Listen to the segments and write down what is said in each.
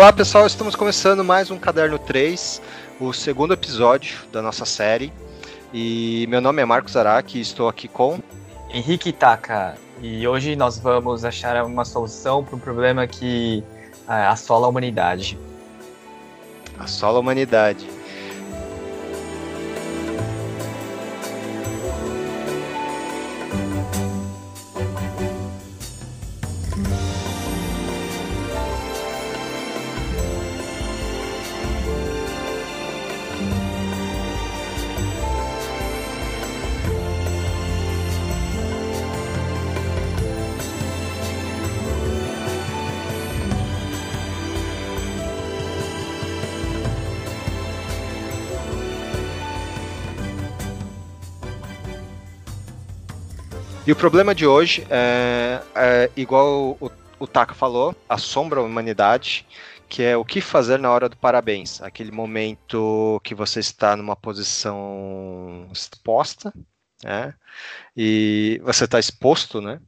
Olá pessoal, estamos começando mais um Caderno 3, o segundo episódio da nossa série. E meu nome é Marcos Araki e estou aqui com Henrique Taka. E hoje nós vamos achar uma solução para um problema que é, assola a humanidade. Assola a humanidade. E o problema de hoje é, é igual o, o Taka falou, assombra a humanidade, que é o que fazer na hora do parabéns. Aquele momento que você está numa posição exposta, né? E você está exposto, né?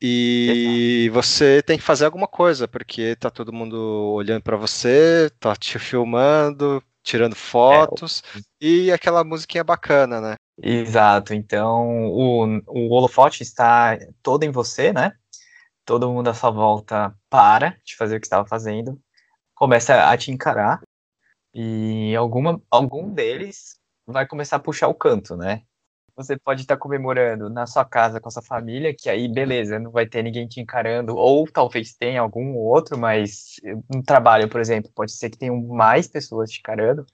E você tem que fazer alguma coisa, porque tá todo mundo olhando para você, tá te filmando, tirando fotos, é, e aquela musiquinha bacana, né? Exato, então o, o holofote está todo em você, né? Todo mundo à sua volta para de fazer o que estava fazendo, começa a te encarar, e alguma, algum deles vai começar a puxar o canto, né? Você pode estar comemorando na sua casa com a sua família, que aí, beleza, não vai ter ninguém te encarando, ou talvez tenha algum outro, mas no trabalho, por exemplo, pode ser que tenham mais pessoas te encarando,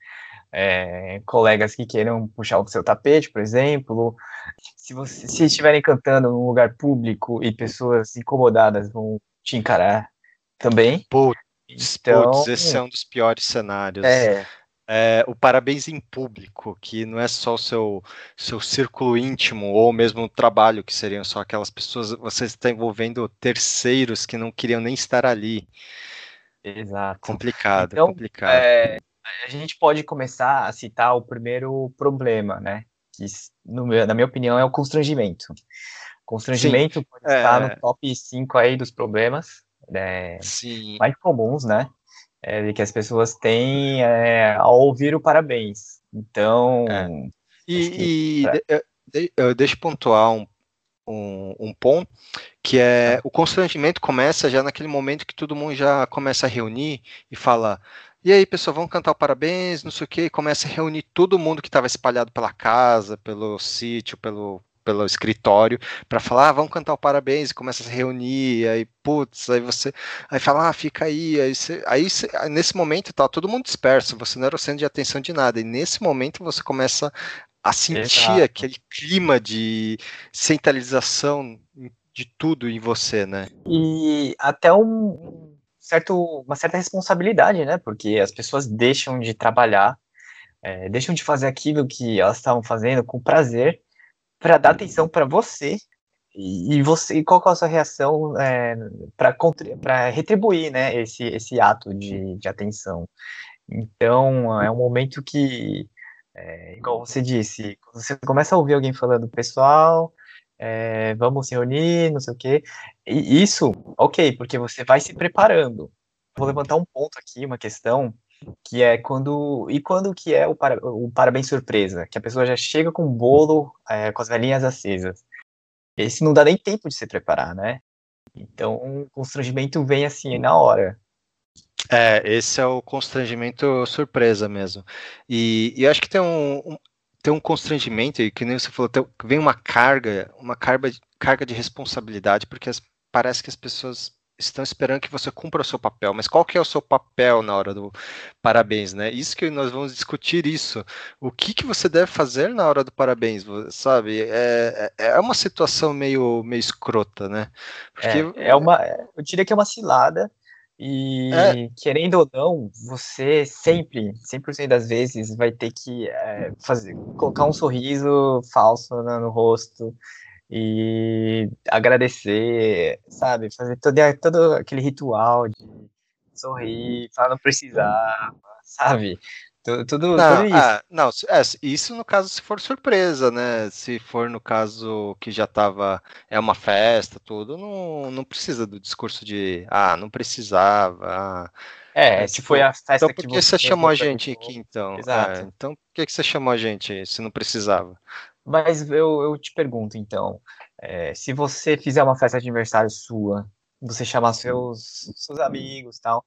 é, colegas que queiram puxar o seu tapete, por exemplo. Se, você, se estiverem cantando num lugar público e pessoas incomodadas vão te encarar também. Putz, então, putz, esse é um dos piores cenários. É. É, o parabéns em público, que não é só o seu, seu círculo íntimo ou mesmo o trabalho, que seriam só aquelas pessoas, você está envolvendo terceiros que não queriam nem estar ali. Exato. Complicado, então, complicado. É, a gente pode começar a citar o primeiro problema, né? Que, no, na minha opinião, é o constrangimento. Constrangimento Sim, pode é... estar no top 5 aí dos problemas né, mais comuns, né? É, que as pessoas têm é, ao ouvir o parabéns. Então. É. E, e pra... eu, deixa eu pontuar um, um, um ponto, que é o constrangimento começa já naquele momento que todo mundo já começa a reunir e fala: e aí, pessoal, vamos cantar o parabéns, não sei o quê, começa a reunir todo mundo que estava espalhado pela casa, pelo sítio, pelo, pelo escritório, para falar, ah, vamos cantar o parabéns, e começa a se reunir, aí, putz, aí você, aí fala, ah, fica aí, aí, você, aí você, nesse momento tá todo mundo disperso, você não era o centro de atenção de nada, e nesse momento você começa a sentir Exato. aquele clima de centralização de tudo em você, né? E até um certo, uma certa responsabilidade, né? Porque as pessoas deixam de trabalhar, é, deixam de fazer aquilo que elas estavam fazendo com prazer para dar atenção para você e você qual é a sua reação é, para retribuir né, esse, esse ato de, de atenção então é um momento que é, igual você disse você começa a ouvir alguém falando pessoal é, vamos se reunir, não sei o quê. E isso, ok, porque você vai se preparando. Vou levantar um ponto aqui, uma questão, que é quando. E quando que é o, para, o parabéns surpresa? Que a pessoa já chega com o bolo, é, com as velhinhas acesas. Esse não dá nem tempo de se preparar, né? Então, o constrangimento vem assim, na hora. É, esse é o constrangimento surpresa mesmo. E, e acho que tem um, um, tem um constrangimento, e que nem você falou, tem, vem uma carga, uma carga, carga de responsabilidade, porque as, parece que as pessoas estão esperando que você cumpra o seu papel, mas qual que é o seu papel na hora do parabéns, né? Isso que nós vamos discutir isso. O que, que você deve fazer na hora do parabéns, sabe? É, é, é uma situação meio, meio escrota, né? Porque... É, é uma, eu diria que é uma cilada, e é. querendo ou não, você sempre, 100% das vezes, vai ter que é, fazer, colocar um sorriso falso no, no, rosto e agradecer, sabe? Fazer todo, todo aquele ritual de sorrir, para não precisar, sabe? Tudo, não, tudo isso. Ah, não, é, isso no caso se for surpresa, né? Se for no caso que já estava é uma festa, tudo, não, não precisa do discurso de ah, não precisava. Ah, É, é se foi a festa então, por que, que você, chamou a gente aqui, então? Exato. É, então, por que, que você chamou a gente se não precisava? Mas eu, eu te pergunto, então, é, se você fizer uma festa de aniversário sua, você chamar seus, seus amigos tal,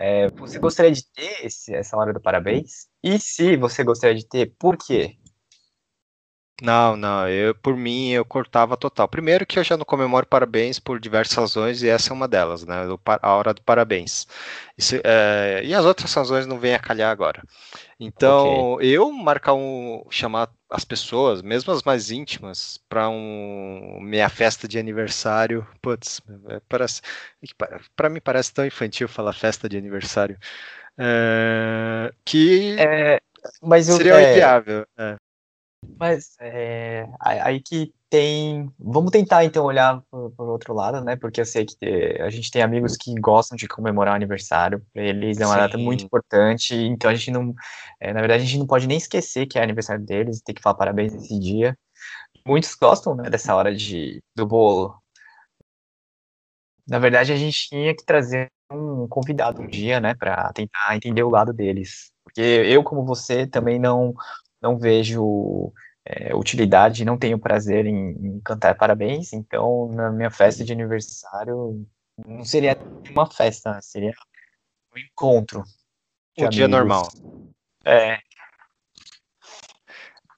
é, você gostaria de ter esse, essa hora do parabéns? E se você gostaria de ter, por quê? Não, não, eu por mim eu cortava total. Primeiro que eu já não comemoro parabéns por diversas razões e essa é uma delas, né? A hora do parabéns. Isso, é, e as outras razões não vêm a calhar agora. Então, okay. eu marcar um, chamar as pessoas, mesmo as mais íntimas, para um minha festa de aniversário, putz, é, parece, para mim parece tão infantil falar festa de aniversário, é, que é, mas seria é, inviável. É. Mas é, aí que tem. Vamos tentar então olhar por, outro lado, né? Porque eu sei que a gente tem amigos que gostam de comemorar o aniversário. Para eles é uma Sim. data muito importante. Então a gente não. É, na verdade, a gente não pode nem esquecer que é aniversário deles, tem que falar parabéns nesse dia. Muitos gostam né, dessa hora de, do bolo. Na verdade, a gente tinha que trazer um convidado um dia, né, para tentar entender o lado deles. Porque eu, como você, também não não vejo é, utilidade, não tenho prazer em, em, cantar parabéns, então na minha festa de aniversário não seria uma festa, né? seria um encontro. Um dia normal. É.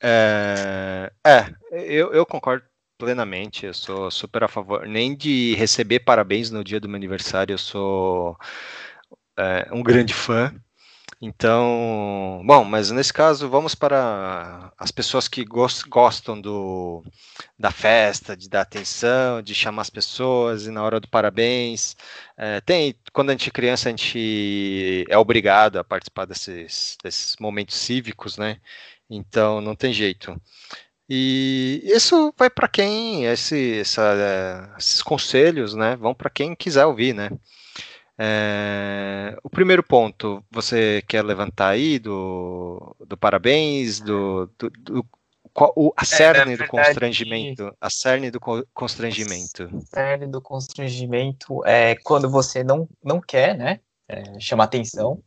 É, é eu, eu concordo plenamente, eu sou super a favor, nem de receber parabéns no dia do meu aniversário, eu sou é, um grande fã, então, bom, mas nesse caso vamos para as pessoas que gostam do, da festa, de dar atenção, de chamar as pessoas e na hora do parabéns. É, tem, quando a gente é criança, a gente é obrigado a participar desses, desses momentos cívicos, né? Então não tem jeito. E isso vai para quem, esse, essa, esses conselhos, né? Vão para quem quiser ouvir, né? É, o primeiro ponto, você quer levantar aí do, do parabéns, do, do, do qual, o, a é, cerne é, do constrangimento, a cerne do constrangimento. A cerne do constrangimento é quando você não, não quer, né, é, chamar atenção.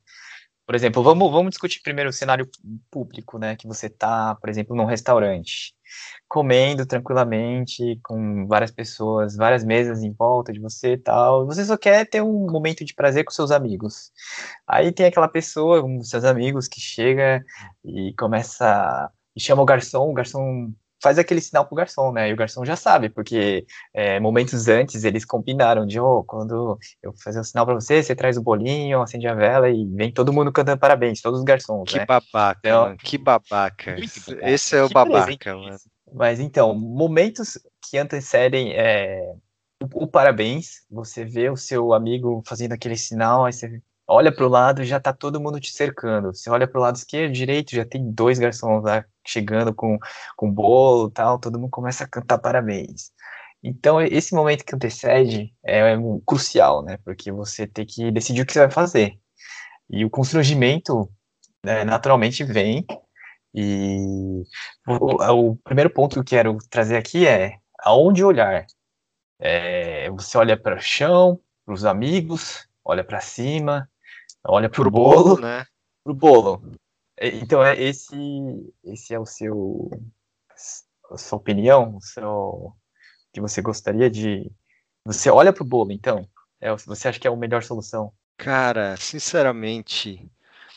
Por exemplo, vamos, vamos discutir primeiro o cenário público, né, que você tá, por exemplo, num restaurante comendo tranquilamente, com várias pessoas, várias mesas em volta de você e tal. Você só quer ter um momento de prazer com seus amigos. Aí tem aquela pessoa, um dos seus amigos, que chega e começa. e chama o garçom, o garçom faz aquele sinal pro garçom, né? E o garçom já sabe, porque é, momentos antes eles combinaram de, oh, quando eu fazer o um sinal para você, você traz o bolinho, acende a vela e vem todo mundo cantando parabéns, todos os garçons, que né? Babaca, então, mano, que babaca, Esse é o babaca, mano. Mas então, momentos que antecedem é, o, o, parabéns, você vê o seu amigo fazendo aquele sinal, aí você olha para o lado e já tá todo mundo te cercando. Você olha para o lado esquerdo, direito, já tem dois garçons lá chegando com, com bolo tal, todo mundo começa a cantar parabéns. Então, esse momento que antecede é, é crucial, né? Porque você tem que decidir o que você vai fazer. E o constrangimento, né, naturalmente, vem e o, o, primeiro ponto que eu quero trazer aqui é aonde olhar. É, você olha para o chão, para os amigos, olha para cima, olha para o bolo, bolo, né? Para o bolo. Então é esse, esse é o seu, a sua opinião, o seu, que você gostaria de. Você olha para o bolo, então. É, você acha que é a melhor solução? Cara, sinceramente,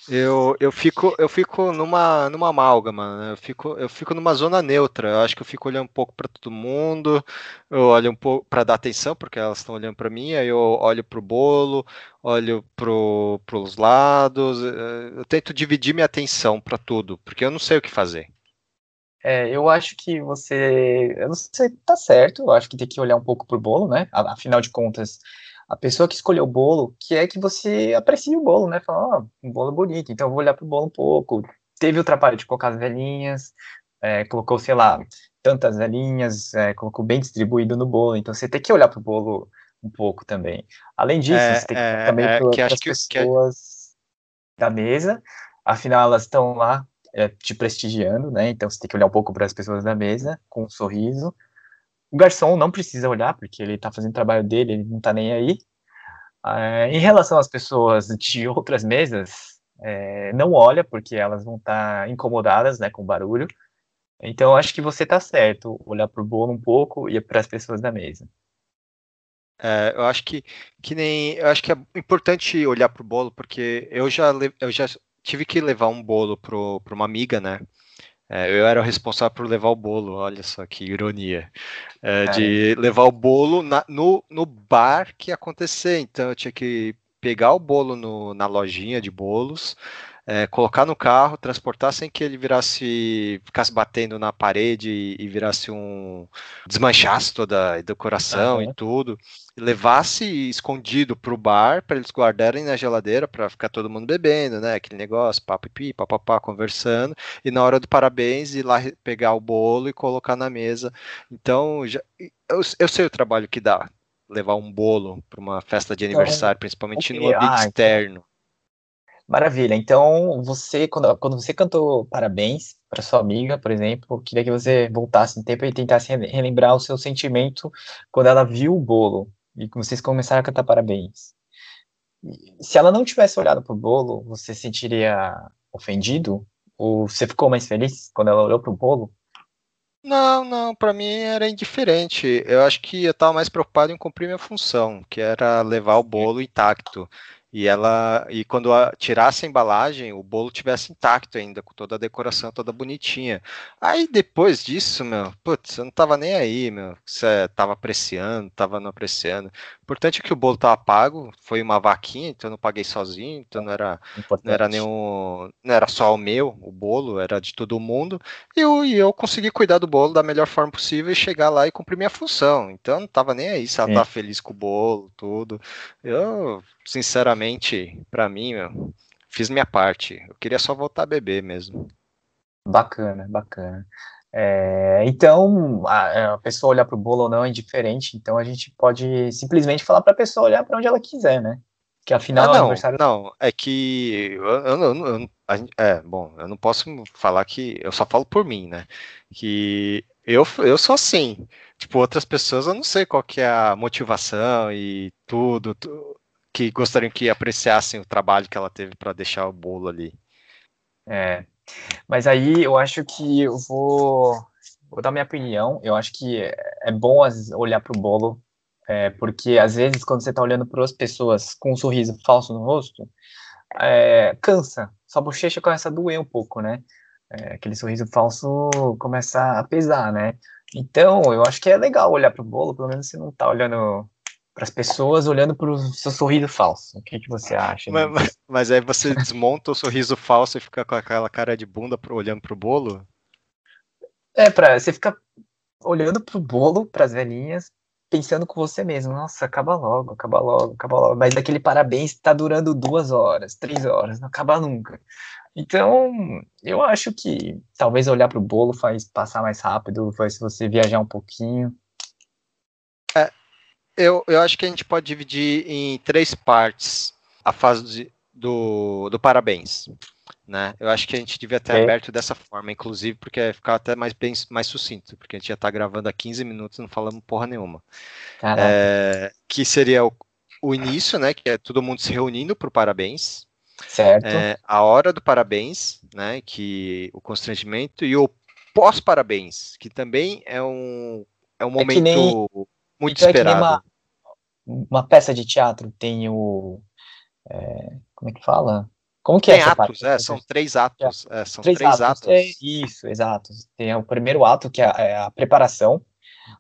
eu, eu fico eu fico numa numa amálgama, né? Eu fico eu fico numa zona neutra. Eu acho que eu fico olhando um pouco para todo mundo. Eu olho um pouco para dar atenção porque elas estão olhando para mim. Aí eu olho para o bolo, olho para os lados. Eh, eu tento dividir minha atenção para tudo porque eu não sei o que fazer. É, eu acho que você, eu não sei, tá certo. Eu acho que tem que olhar um pouco pro bolo, né? Afinal de contas, a pessoa que escolheu o bolo, que é que você aprecie o bolo, né? Fala, ó, oh, um bolo bonito, então eu vou olhar pro bolo um pouco. Teve o trabalho de colocar as velhinhas, é, colocou, sei lá, tantas velhinhas, é, colocou bem distribuído no bolo, então você tem que olhar pro bolo um pouco também. Além disso, é, você tem que é, também é, para as pessoas que... da mesa, afinal elas estão lá é, te prestigiando, né? Então você tem que olhar um pouco para as pessoas da mesa com um sorriso, o garçom não precisa olhar, porque ele tá fazendo o trabalho dele, ele não tá nem aí. É, em relação às pessoas de outras mesas, é, não olha, porque elas vão estar tá incomodadas né, com o barulho. Então, acho que você está certo, olhar para o bolo um pouco e para as pessoas da mesa. É, eu acho que, que nem. Eu acho que é importante olhar para o bolo, porque eu já, eu já tive que levar um bolo para uma amiga, né? É, eu era o responsável por levar o bolo, olha só que ironia. É, de levar o bolo na, no, no bar que ia acontecer. Então eu tinha que pegar o bolo no, na lojinha de bolos, é, colocar no carro, transportar sem que ele virasse, ficasse batendo na parede e, e virasse um. desmanchasse toda a decoração uhum. e tudo, e levasse escondido para o bar para eles guardarem na geladeira para ficar todo mundo bebendo, né? Aquele negócio, papipi, papapá, conversando, e na hora do parabéns ir lá pegar o bolo e colocar na mesa. Então, já, eu, eu sei o trabalho que dá levar um bolo para uma festa de então, aniversário, principalmente okay. no ambiente ah, então externo. Maravilha. Então, você, quando, quando você cantou parabéns para sua amiga, por exemplo, queria que você voltasse no tempo e tentasse relembrar o seu sentimento quando ela viu o bolo e que vocês começaram a cantar parabéns. Se ela não tivesse olhado pro bolo, você se sentiria ofendido? Ou você ficou mais feliz quando ela olhou pro bolo? Não, não, para mim era indiferente. Eu acho que eu estava mais preocupado em cumprir minha função, que era levar o bolo intacto e ela e quando a, tirasse a embalagem, o bolo tivesse intacto ainda, com toda a decoração toda bonitinha. Aí depois disso, meu, putz, eu não tava nem aí, meu. Você tava apreciando, tava não apreciando. O importante é que o bolo tava pago, foi uma vaquinha, então eu não paguei sozinho, então não era não era nenhum, não era só o meu, o bolo, era de todo mundo. E eu, e eu consegui cuidar do bolo da melhor forma possível e chegar lá e cumprir minha função. Então eu não tava nem aí se ela tá feliz com o bolo, tudo. Eu sinceramente, para mim, meu, fiz minha parte. Eu queria só voltar a beber mesmo. Bacana, bacana. É, então, a, a, pessoa olhar para o bolo ou não é indiferente, então a gente pode simplesmente falar para a pessoa olhar para onde ela quiser, né? Que afinal ah, não, aniversário... não, é que eu, eu, eu, é, bom, eu não posso falar que eu só falo por mim, né? Que eu, eu sou assim. Tipo, outras pessoas eu não sei qual que é a motivação e tudo, tudo que gostariam que apreciassem o trabalho que ela teve para deixar o bolo ali. É. Mas aí eu acho que eu vou, vou dar minha opinião. Eu acho que é bom olhar para o bolo, é, porque às vezes quando você está olhando para as pessoas com um sorriso falso no rosto, é, cansa. Sua bochecha começa a doer um pouco, né? É, aquele sorriso falso começa a pesar, né? Então, eu acho que é legal olhar para o bolo, pelo menos você não está olhando para as pessoas olhando para o seu sorriso falso. O que, que você acha? Mas, mas, mas, aí você desmonta o sorriso falso e fica com aquela cara de bunda olhando para o bolo? É, pra, você fica olhando para o bolo, para as velhinhas, pensando com você mesmo, nossa, acaba logo, acaba logo, acaba logo. Mas aquele parabéns está durando duas horas, três horas, não acaba nunca. Então, eu acho que talvez olhar para o bolo faz passar mais rápido, faz você viajar um pouquinho. Eu, eu acho que a gente pode dividir em três partes a fase do, do parabéns. Né? Eu acho que a gente devia ter é. aberto dessa forma, inclusive, porque ficar até mais, bem, mais sucinto, porque a gente já está gravando há 15 minutos e não falamos porra nenhuma. É, que seria o, o, início, né? Que é todo mundo se reunindo para o parabéns. Certo. É, a hora do parabéns, né? Que o constrangimento e o pós-parabéns, que também é um, é um momento. É muito então esperado. É uma, uma, peça de teatro tem o. É, como é que fala? Como que é tem é essa atos, é, são três atos. É, são três, três atos. atos. É, isso, exato. Tem o primeiro ato, que é a, é preparação. O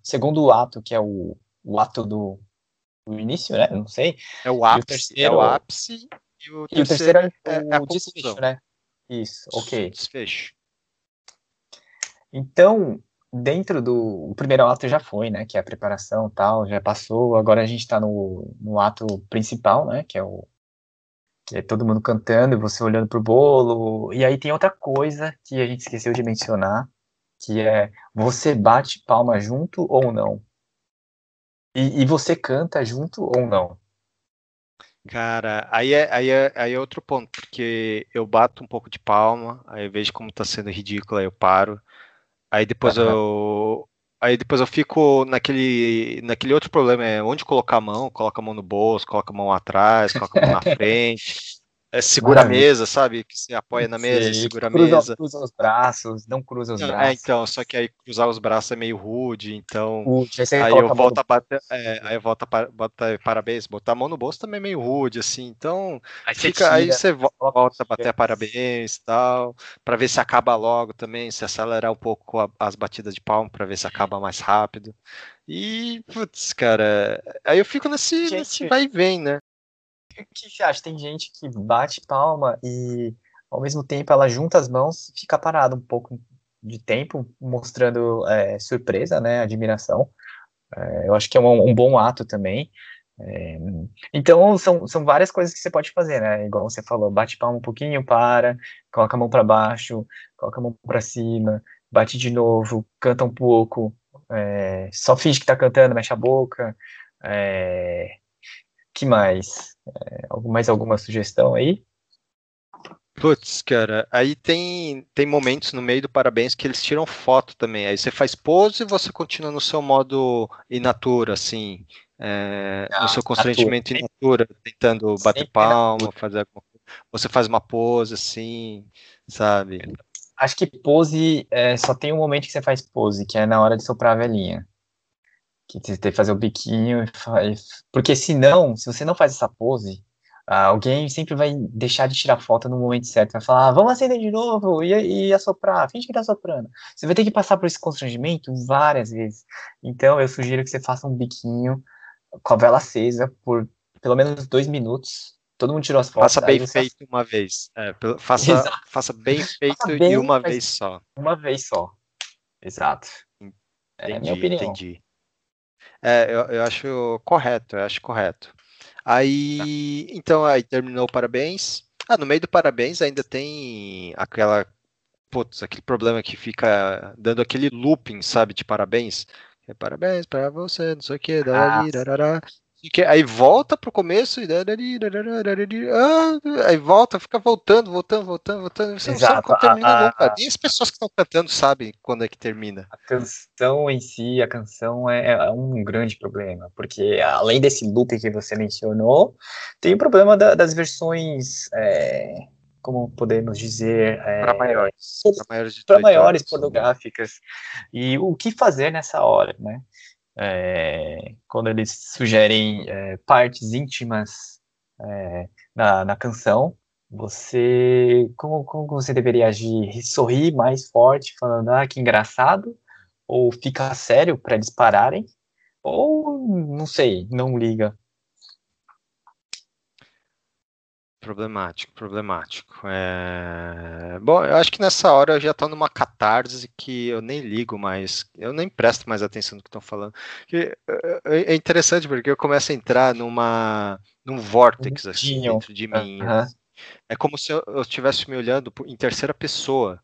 segundo ato, que é o, o ato do, do início, né? Não sei. É o ápice. Terceiro, é o ápice e o terceiro, e o terceiro é, é o desfecho, né? Isso, ok. Desfecho. Então, dentro do o primeiro ato já foi, né, que é a preparação tal, já passou, agora a gente está no, no ato principal, né, que é o que é todo mundo cantando e você olhando pro bolo, e aí tem outra coisa que a gente esqueceu de mencionar, que é você bate palma junto ou não? E, e você canta junto ou não? Cara, aí é, aí, é, aí é outro ponto, porque eu bato um pouco de palma, aí eu vejo como tá sendo ridículo, aí eu paro, Aí depois uhum. eu, aí depois eu fico naquele, naquele outro problema, é onde colocar a mão, coloca a mão no bolso, coloca a mão atrás, coloca a mão na frente. É, segura Maravilha. a mesa, sabe? Que você apoia na mesa, Sim, segura cruza, a mesa. Cruza os braços, não cruza os é, braços. É, então, só que aí cruzar os braços é meio rude, então. Rude, aí, aí eu volto a bater. É, aí eu volto a bater parabéns, botar a mão no bolso também é meio rude, assim. Então. Aí fica, você, aí você volta a bater parabéns e tal, pra ver se acaba logo também, se acelerar um pouco as batidas de palma, pra ver se acaba mais rápido. E, putz, cara, aí eu fico nesse, nesse vai e vem, né? Que você acha? Tem gente que bate palma e ao mesmo tempo ela junta as mãos fica parada um pouco de tempo, mostrando é, surpresa, né, admiração. É, eu acho que é um, um bom ato também. É, então, são, são várias coisas que você pode fazer, né? Igual você falou, bate palma um pouquinho, para, coloca a mão para baixo, coloca a mão para cima, bate de novo, canta um pouco, é, só finge que tá cantando, mexe a boca. É, que mais? É, mais alguma sugestão aí? Putz, cara, aí tem, tem momentos no meio do parabéns que eles tiram foto também. Aí você faz pose e você continua no seu modo in natura, assim, é, ah, no seu constrangimento in natura, tentando bater palma, fazer alguma coisa. Você faz uma pose, assim, sabe? Acho que pose é, só tem um momento que você faz pose, que é na hora de soprar a velhinha que você tem que fazer o biquinho, porque senão, se você não faz essa pose, alguém sempre vai deixar de tirar foto no momento certo, vai falar, ah, vamos acender de novo e, e assoprar, finge que tá soprando. Você vai ter que passar por esse constrangimento várias vezes. Então, eu sugiro que você faça um biquinho com a vela acesa por pelo menos dois minutos. Todo mundo tirou as fotos. Faça bem feito uma vez. É, faça, faça bem feito faça bem, e uma vez só. Uma vez só. Exato. Entendi, é minha opinião. Entendi. É, eu, eu acho correto, eu acho correto. Aí, tá. então, aí terminou o parabéns. Ah, no meio do parabéns ainda tem aquela, putz, aquele problema que fica dando aquele looping, sabe, de parabéns. É, parabéns para você, não sei o que, ah, que, aí volta pro começo e aí volta, fica voltando, voltando, voltando, voltando. Você Exato. não sabe quando termina a, nunca. Nem as pessoas que estão cantando sabem quando é que termina. A canção em si, a canção é, é um grande problema, porque além desse loop que você mencionou, tem o problema da, das versões. É, como podemos dizer, é, para maiores, para maiores, maiores pornográficas. E o que fazer nessa hora, né? É, quando eles sugerem é, partes íntimas é, na, na canção, você como, como você deveria agir? Sorrir mais forte, falando ah que engraçado, ou ficar sério para eles pararem, ou não sei, não liga. Problemático, problemático. É... Bom, eu acho que nessa hora eu já estou numa catarse que eu nem ligo mais, eu nem presto mais atenção no que estão falando. Que é, é interessante porque eu começo a entrar numa num vortex assim, dentro de mim. Uhum. É como se eu estivesse me olhando em terceira pessoa.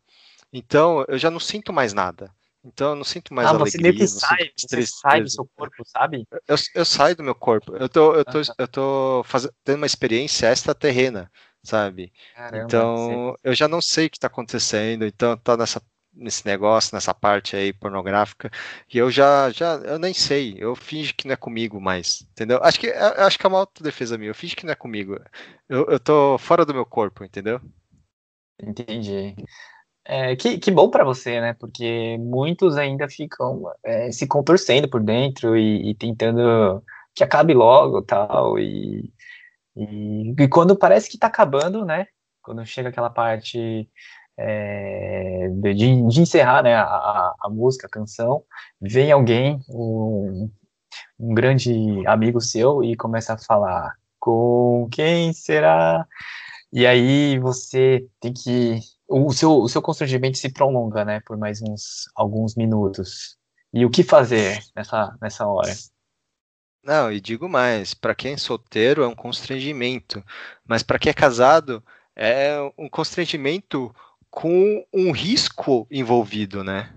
Então eu já não sinto mais nada. Então eu não sinto mais ah, alegria. Você meio que sai, você sai do seu corpo, sabe? Eu, eu saio do meu corpo. Eu tô, eu tô, eu tô fazendo, tendo uma experiência extraterrena, sabe? Caramba, então eu já não sei o que está acontecendo. Então tá nessa nesse negócio, nessa parte aí pornográfica, e eu já, já, eu nem sei, eu finge que não é comigo mais, entendeu? Acho que, acho que é uma autodefesa minha, eu finge que não é comigo, eu, eu tô fora do meu corpo, entendeu? Entendi. É, que, que bom para você, né? Porque muitos ainda ficam é, se contorcendo por dentro e, e, tentando que acabe logo tal. E, e, e, quando parece que tá acabando, né? Quando chega aquela parte é, de, de, encerrar né, a, a, música, a canção, vem alguém, um, um grande amigo seu, e começa a falar: com quem será? E aí você tem que o seu, o seu constrangimento se prolonga, né, por mais uns alguns minutos. E o que fazer nessa, nessa hora? Não, e digo mais, para quem é solteiro é um constrangimento, mas para quem é casado é um constrangimento com um risco envolvido, né?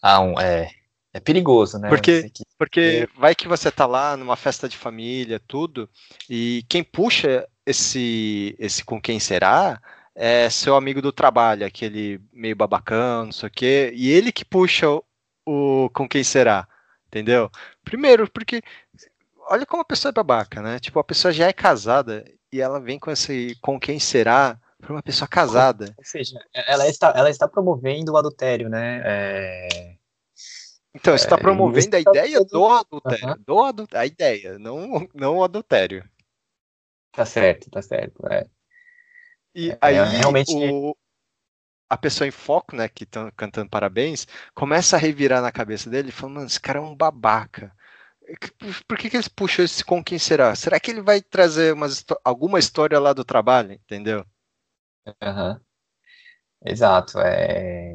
Ah, um, é, é perigoso, né? Porque, porque vai que você tá lá numa festa de família, tudo, e quem puxa esse, esse com quem será é seu amigo do trabalho, aquele meio babacão, não sei o quê, e ele que puxa o com quem será, entendeu? Primeiro, porque olha como a pessoa é babaca, né? Tipo, a pessoa já é casada e ela vem com esse com quem será para uma pessoa casada. Ou seja, ela está, ela está promovendo o adultério, né? É... Então, está é, promovendo a ideia do adultério, uhum. do adultério, a ideia, não, não o adultério. Tá certo, tá certo. É. E é, aí, realmente... o, a pessoa em foco, né, que estão cantando parabéns, começa a revirar na cabeça dele, falando, mano, esse cara é um babaca. Por que, que eles puxam esse com quem será? Será que ele vai trazer umas, alguma história lá do trabalho, entendeu? Uhum. Exato, é...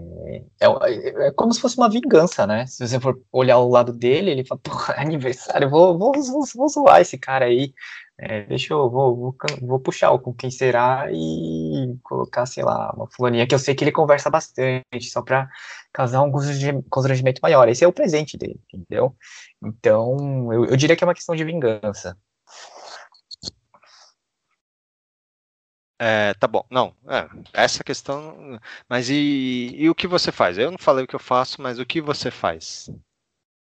É, é como se fosse uma vingança, né? Se você for olhar o lado dele, ele fala, porra, é aniversário, vou, vou, vou, vou zoar esse cara aí, é, deixa eu, vou, vou, vou puxar o com quem será e colocar, sei lá, uma fulaninha que eu sei que ele conversa bastante, só pra causar um constrangimento maior. Esse é o presente dele, entendeu? Então, eu, eu diria que é uma questão de vingança. É, tá bom, não, é, essa questão, mas e, e, o que você faz? Eu não falei o que eu faço, mas o que você faz?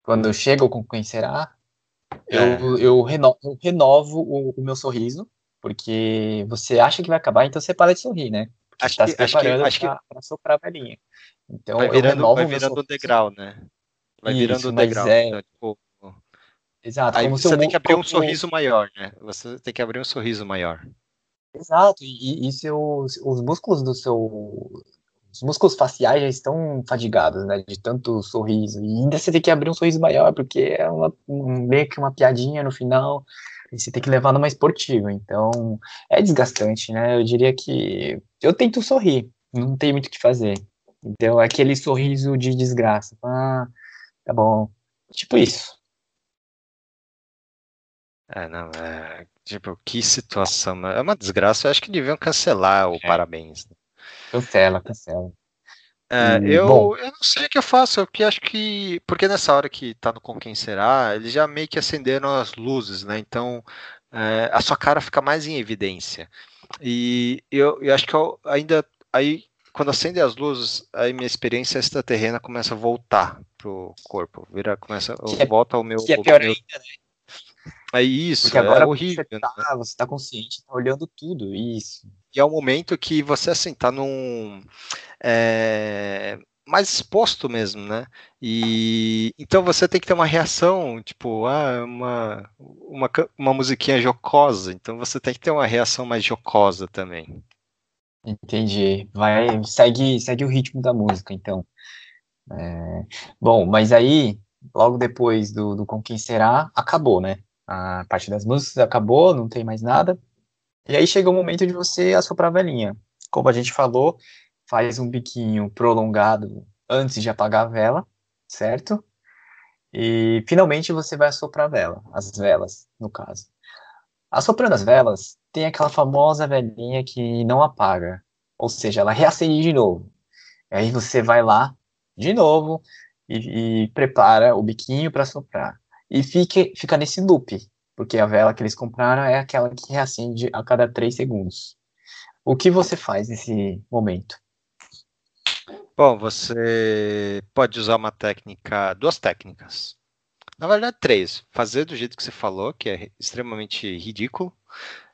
Quando eu chego com quem será, é. eu, renovo, eu renovo o, o, meu sorriso, porque você acha que vai acabar, então você para de sorrir, né? Porque acho tá que, se preparando acho que, pra, soprar a velhinha. Então, vai virando, vai virando degrau, né? Vai Isso, virando degrau. É... Então, tipo, Exato. Aí você tem que abrir um sorriso maior, né? Você tem que abrir um sorriso maior. Exato, e, e seus, os músculos do seu. Os músculos faciais já estão fadigados, né? De tanto sorriso. E ainda você tem que abrir um sorriso maior, porque é uma, um, meio que uma piadinha no final. E você tem que levar numa esportiva. Então, é desgastante, né? Eu diria que. Eu tento sorrir, não tem muito o que fazer. Então, é aquele sorriso de desgraça. Ah, tá bom. Tipo isso. É, não, é. Tipo, que situação. É uma desgraça. Eu acho que deviam cancelar o é. parabéns. Né? Cancela, cancela. É, eu, eu não sei o que eu faço, porque acho que. Porque nessa hora que tá no Com Quem Será, eles já meio que acenderam as luzes, né? Então é, a sua cara fica mais em evidência. E eu, eu acho que eu ainda. Aí, quando acende as luzes, aí minha experiência extraterrena começa a voltar pro corpo. Vira, começa, que é, volta ao meu. Que é pior meu, ainda, né? É isso, Porque agora é horrível. Você tá, né? você tá consciente, tá olhando tudo, isso. E é o momento que você, assim, tá num... É, mais exposto mesmo, né? E então você tem que ter uma reação, tipo, ah, uma, uma, uma musiquinha jocosa, então você tem que ter uma reação mais jocosa também. Entendi. Vai, segue, segue o ritmo da música, então. É, bom, mas aí, logo depois do, do Com Quem Será, acabou, né? a parte das músicas acabou, não tem mais nada. E aí chega o momento de você assoprar a velhinha. Como a gente falou, faz um biquinho prolongado antes de apagar a vela, certo? E finalmente você vai assoprar a vela, as velas, no caso. Assoprando as velas, tem aquela famosa velhinha que não apaga, ou seja, ela reacende de novo. E aí você vai lá de novo e, e prepara o biquinho para soprar e fica nesse loop, porque a vela que eles compraram é aquela que reacende a cada 3 segundos. O que você faz nesse momento? Bom, você pode usar uma técnica, duas técnicas. Na verdade, três. Fazer do jeito que você falou, que é extremamente ridículo.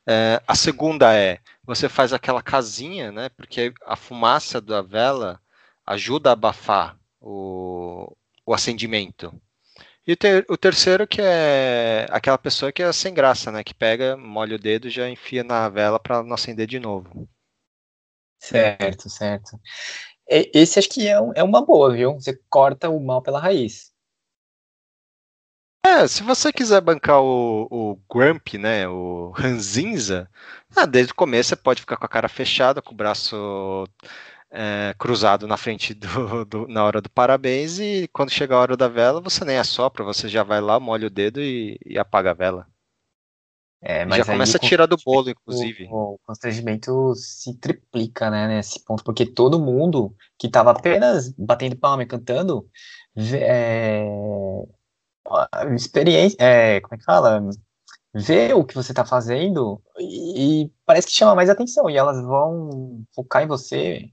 É, a segunda é, você faz aquela casinha, né? Porque a fumaça da vela ajuda a abafar o, o acendimento. E o, ter, o, terceiro que é aquela pessoa que é sem graça, né? Que pega, molha o dedo e já enfia na vela para não acender de novo. Certo, certo. Esse acho que é, é uma boa, viu? Você corta o mal pela raiz. É, se você quiser bancar o, o Grump, né, o Ranzinza, ah, desde o começo você pode ficar com a cara fechada, com o braço é, cruzado na frente do, do, na hora do parabéns e quando chega a hora da vela você nem assopra, você já vai lá, molha o dedo e, e apaga a vela. É, já começa a tirar do bolo, inclusive. O, o, constrangimento se triplica, né, nesse ponto, porque todo mundo que estava apenas batendo palma e cantando, é, experiência, é, como é que fala? Vê o que você está fazendo e, e, parece que chama mais atenção, e elas vão focar em você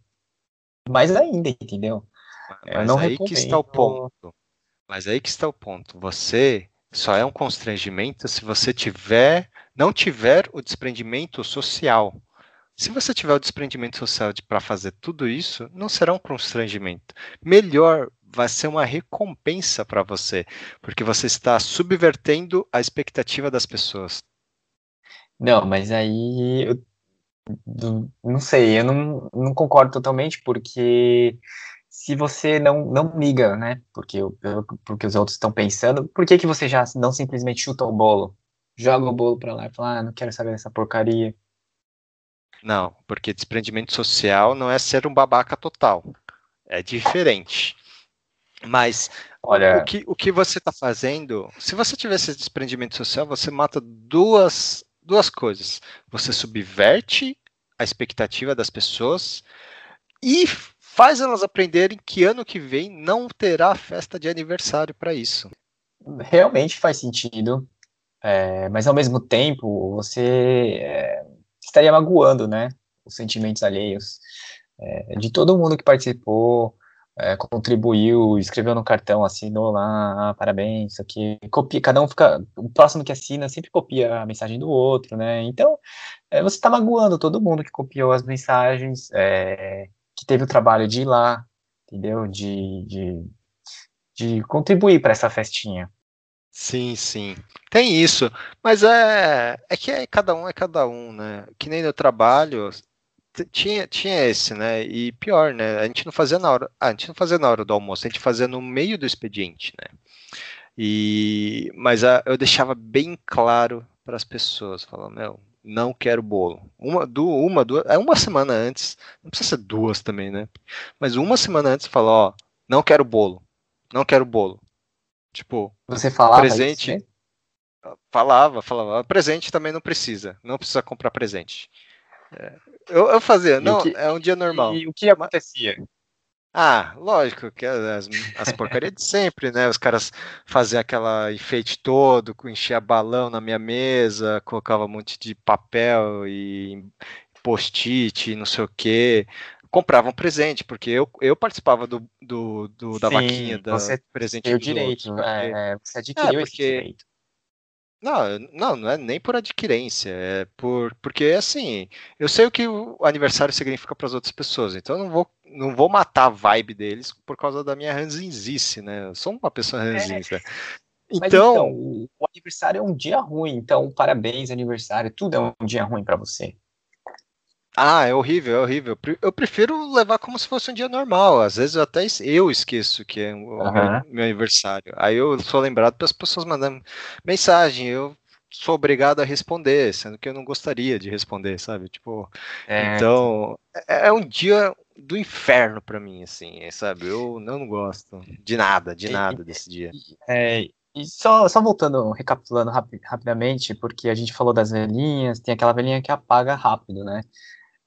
mais ainda, entendeu? Mas não aí que está o ponto. Mas aí que está o ponto. Você só é um constrangimento se você tiver, não tiver o desprendimento social. Se você tiver o desprendimento social para fazer tudo isso, não será um constrangimento. Melhor, vai ser uma recompensa para você, porque você está subvertendo a expectativa das pessoas. Não, mas aí eu não sei, eu não, não concordo totalmente, porque se você não, não liga, né, porque, porque os outros estão pensando, por que, que você já não simplesmente chuta o bolo? Joga o bolo para lá e fala, ah, não quero saber dessa porcaria. Não, porque desprendimento social não é ser um babaca total. É diferente. Mas Olha... o, que, o que você está fazendo, se você tivesse esse desprendimento social, você mata duas, duas coisas. Você subverte a expectativa das pessoas e faz elas aprenderem que ano que vem não terá festa de aniversário para isso. Realmente faz sentido, é, mas ao mesmo tempo você é, estaria magoando, né, os sentimentos alheios é, de todo mundo que participou, é, contribuiu, escreveu no cartão, assinou lá, ah, parabéns, isso aqui, copia, cada um fica, o próximo que assina sempre copia a mensagem do outro, né, então é, você está magoando todo mundo que copiou as mensagens, é, que teve o trabalho de ir lá, entendeu, de, de, de contribuir para essa festinha. Sim, sim. Tem isso, mas é, é que é, cada um é cada um, né? Que nem no trabalho, tinha, tinha esse, né? E pior, né? A gente não fazia na hora. Ah, a gente não fazia na hora do almoço, a gente fazia no meio do expediente, né? E, mas a, eu deixava bem claro para as pessoas, falando, meu, não quero bolo. Uma, du, uma, duas, é uma semana antes, não precisa ser duas também, né? Mas uma semana antes fala, ó, não quero bolo, não quero bolo. Tipo, você falava presente. Isso, né? Falava, falava. Presente também não precisa, não precisa comprar presente. É, eu, eu fazia, não, que, é um dia normal. E o que acontecia? Ah, lógico, que as, as porcarias de sempre, né? Os caras faziam aquela enfeite todo, enchia balão na minha mesa, colocava um monte de papel e post-it, não sei o quê. Compravam um presente, porque eu, eu participava do, do, do da Sim, vaquinha da você presente o direito, outros, porque... é, você adquiriu é, porque... esse direito. Não, não, não é nem por adquirência, é por porque assim, eu sei o que o aniversário significa para as outras pessoas, então eu não vou não vou matar a vibe deles por causa da minha ranzinzice, né? Eu sou uma pessoa é. ranzinza. É. Então, então, o aniversário é um dia ruim, então parabéns aniversário, tudo é um dia ruim para você. Ah, é horrível, é horrível. Eu prefiro levar como se fosse um dia normal. Às vezes até eu esqueço que é o uhum. meu, meu, aniversário. Aí eu sou lembrado para as pessoas mandando mensagem. Eu sou obrigado a responder, sendo que eu não gostaria de responder, sabe? Tipo, é, então é, é um dia do inferno para mim, assim, sabe? Eu não gosto de nada, de nada desse dia. É, e só, só voltando, recapitulando rapi rapidamente, porque a gente falou das velhinhas, tem aquela velhinha que apaga rápido, né?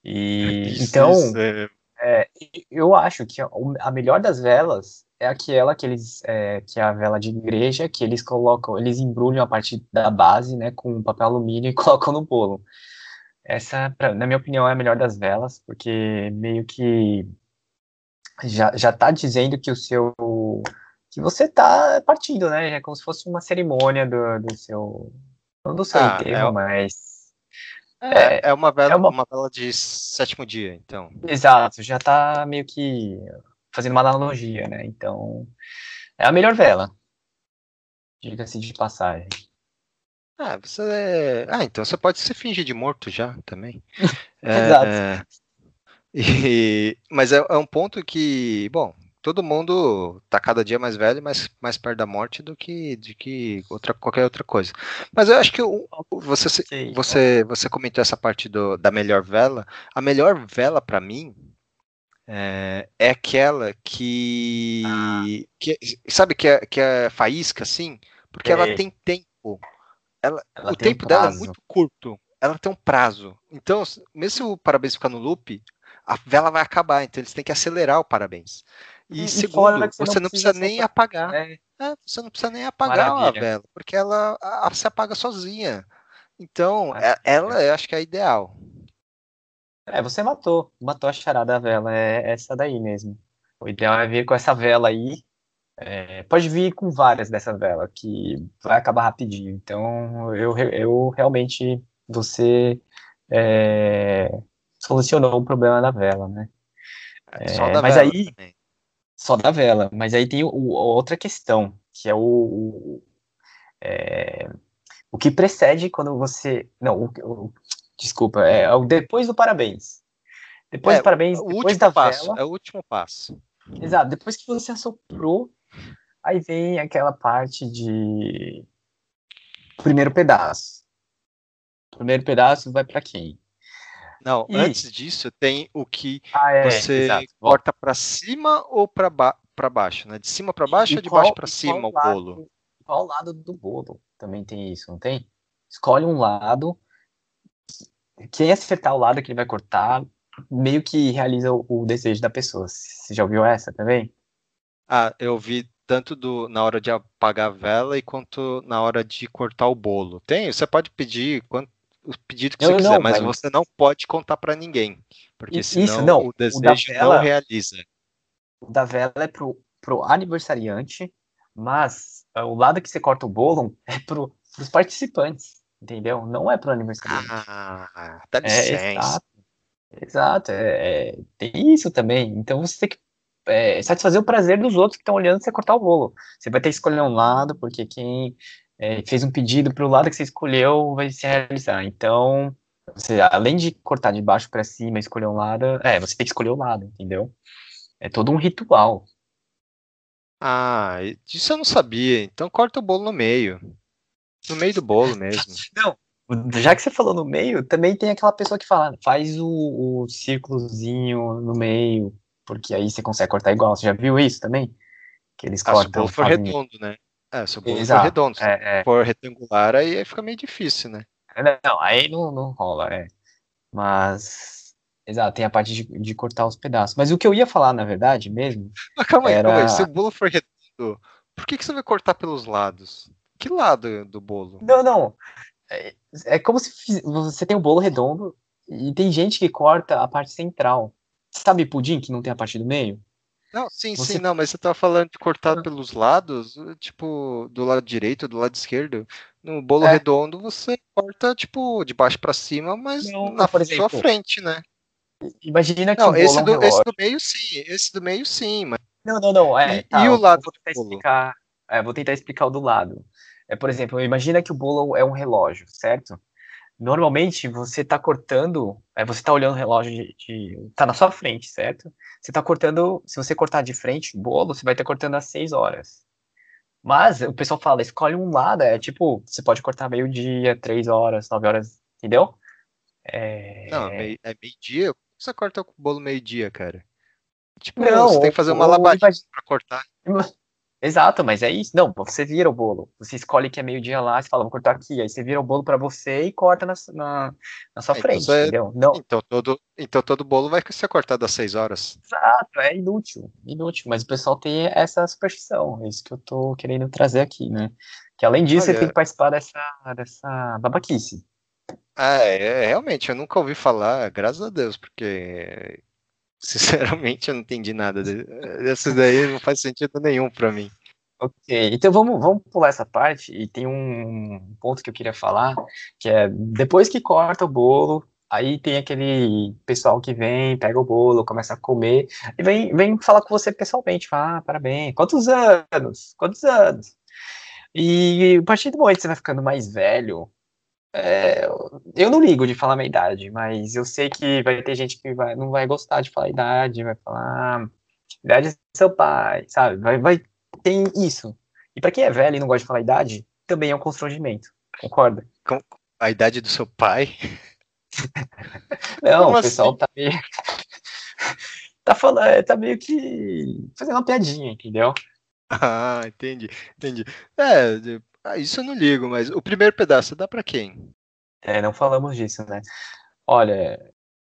E então, é. é, eu acho que a melhor das velas é aquela que eles, é, que é a vela de igreja, que eles colocam, eles embrulham a parte da base, né, com papel alumínio e colocam no bolo. Essa, pra, na minha opinião, é a melhor das velas, porque meio que já, já tá dizendo que o seu que você tá partindo, né? É como se fosse uma cerimônia do, do seu não do seu ah, enterro, é, mas é, é, uma vela, é uma... uma vela de sétimo dia, então. Exato, já tá meio que fazendo uma analogia, né? Então, é a melhor vela. Diga-se de passagem. Ah, você é... Ah, então você pode se fingir de morto já também. é, Exato. É... E... Mas é, é um ponto que, bom, todo mundo tá cada dia mais velho, mais, mais perto da morte do que de que outra, qualquer outra coisa. Mas eu acho que o, você, você, você comentou essa parte do, da melhor vela. A melhor vela para mim é, é, aquela que, ah. que sabe que é, que é faísca assim, porque ela tem tempo. Ela, ela o tempo um dela é muito curto. Ela tem um prazo. Então, mesmo se o parabéns ficar no loop, a vela vai acabar. Então eles têm que acelerar o parabéns. E, e segundo, você, você, não precisa, nem apagar. É. É, você não precisa nem apagar Maravilha. a vela, porque ela a, se apaga sozinha. Então, é, ela eu acho que é ideal. É, você matou. Matou a charada da vela. É essa daí mesmo. O ideal é vir com essa vela aí É, pode vir com várias dessas velas, que vai acabar rapidinho. Então, eu, eu realmente, você é, solucionou o problema da vela, né? É, só da mas vela aí, também. Só da vela. Mas aí tem o, outra questão, que é o, o, é, o que precede quando você. Não, o, o, desculpa, é o depois do parabéns. Depois É, do parabéns, O depois da passo, vela. é o último passo. Exato, depois que você assoprou, aí vem aquela parte de primeiro pedaço. Primeiro pedaço vai para quem? Não, E- antes disso tem o que Ah, é, você exato. Corta para cima ou para ba para baixo, né? De cima para baixo e ou de baixo qual- para e cima o lado- bolo? Qual lado do bolo também tem isso, não tem? Escolhe um lado. Quem acertar o lado que ele vai cortar, meio que realiza o, o desejo da pessoa. Você já ouviu essa também? Ah, eu vi tanto do na hora de apagar a vela e quanto na hora de cortar o bolo. Tem, você pode pedir quanto o pedido que Não, você quiser, não, mas mas- você não pode contar para ninguém, porque Isso, senão não, o o desejo vela- não realiza. O da vela é pro, pro aniversariante, mas ah, o lado que você corta o bolo é pro, pros participantes, entendeu? Não é pro aniversariante. Ah, dá É, licença. exato. Exato, é, é, tem isso também. Então você tem que é, satisfazer o prazer dos outros que estão olhando você cortar o bolo. Você vai ter que escolher um lado, porque quem é, fez um pedido para o lado que você escolheu vai se realizar. Então, você, além de cortar de baixo para cima escolher um lado, é, você tem que escolher o lado, entendeu? É todo um ritual. Ah, disso eu não sabia. Então corta o bolo no meio. No meio do bolo mesmo. Já que você falou no meio, também tem aquela pessoa que fala, faz o, o círculozinho no meio, porque aí você consegue cortar igual. Você já viu isso também? Que eles Ah, se o cortam. bolo for redondo, né? É, se o bolo for Exato, redondo. Se é, é. for retangular, aí fica meio difícil, né? Não, aí não, não rola, é. Mas, exato, tem a parte de, de cortar os pedaços. Mas o que eu ia falar, na verdade, mesmo, Mas calma aí, Era- calma aí. Se o bolo for redondo, por que, que você vai cortar pelos lados? Que lado do bolo? Não, não. É, é como se você tem um bolo redondo e tem gente que corta a parte central. Sabe pudim que não tem a parte do meio? Não, sim, Você- sim, não, mas você tava falando de cortar Ah. pelos lados, tipo, do lado direito, do lado esquerdo. No bolo É. redondo, você corta, tipo, de baixo pra cima, mas Não, na sua exemplo, frente, né? Imagina que Não, o bolo esse é um do, esse do meio sim, esse do meio sim, mas Não, não, não. É, E- tá, e o lado vou do tentar explicar. é, vou tentar explicar o do lado. É, por exemplo, imagina que o bolo é um relógio, certo? Normalmente você está cortando, é, você está olhando o relógio de, de- tá na sua frente, certo? Você está cortando, se você cortar de frente o bolo, você vai estar cortando às 6 horas. Mas o pessoal fala, escolhe um lado, é tipo, você pode cortar meio-dia, 3 horas, 9 horas, entendeu? É, não, é meio-dia. Como você corta o bolo meio-dia, cara? Tipo, Não, você tem que fazer uma lavadinha imagina- pra cortar. Exato, mas é isso. Não, você vira o bolo. Você escolhe que é meio-dia lá, você fala, vou cortar aqui. Aí você vira o bolo pra você e corta na, na, na sua Ah, então frente, você- entendeu? Não, Então todo, então todo bolo vai ser cortado às 6 horas. exato, é inútil. Inútil, mas o pessoal tem essa superstição. É isso que eu tô querendo trazer aqui, né? Que além disso, você Olha- tem que participar dessa, dessa babaquice. Ah, é, é, realmente, eu nunca ouvi falar, graças a Deus, porque sinceramente eu não entendi nada. Dessas daí não faz sentido nenhum pra mim. Ok, então vamos, vamos pular essa parte e tem um ponto que eu queria falar, que é depois que corta o bolo, aí tem aquele pessoal que vem, pega o bolo, começa a comer e vem, vem falar com você pessoalmente, fala, ah, parabéns, quantos anos? Quantos anos? E a partir do momento que você vai ficando mais velho, é, eu não ligo de falar minha idade, mas eu sei que vai ter gente que vai, não vai gostar de falar a idade, vai falar ah, idade do seu pai, sabe? Vai, vai tem isso. E pra quem é velho e não gosta de falar a idade, também é um constrangimento. Concorda? A idade do seu pai? Não, Como o pessoal assim? tá meio. tá falando, tá meio que fazendo uma piadinha, entendeu? Ah, entendi, entendi. É, ah, isso eu não ligo, mas o primeiro pedaço dá pra quem? É, não falamos disso, né? Olha,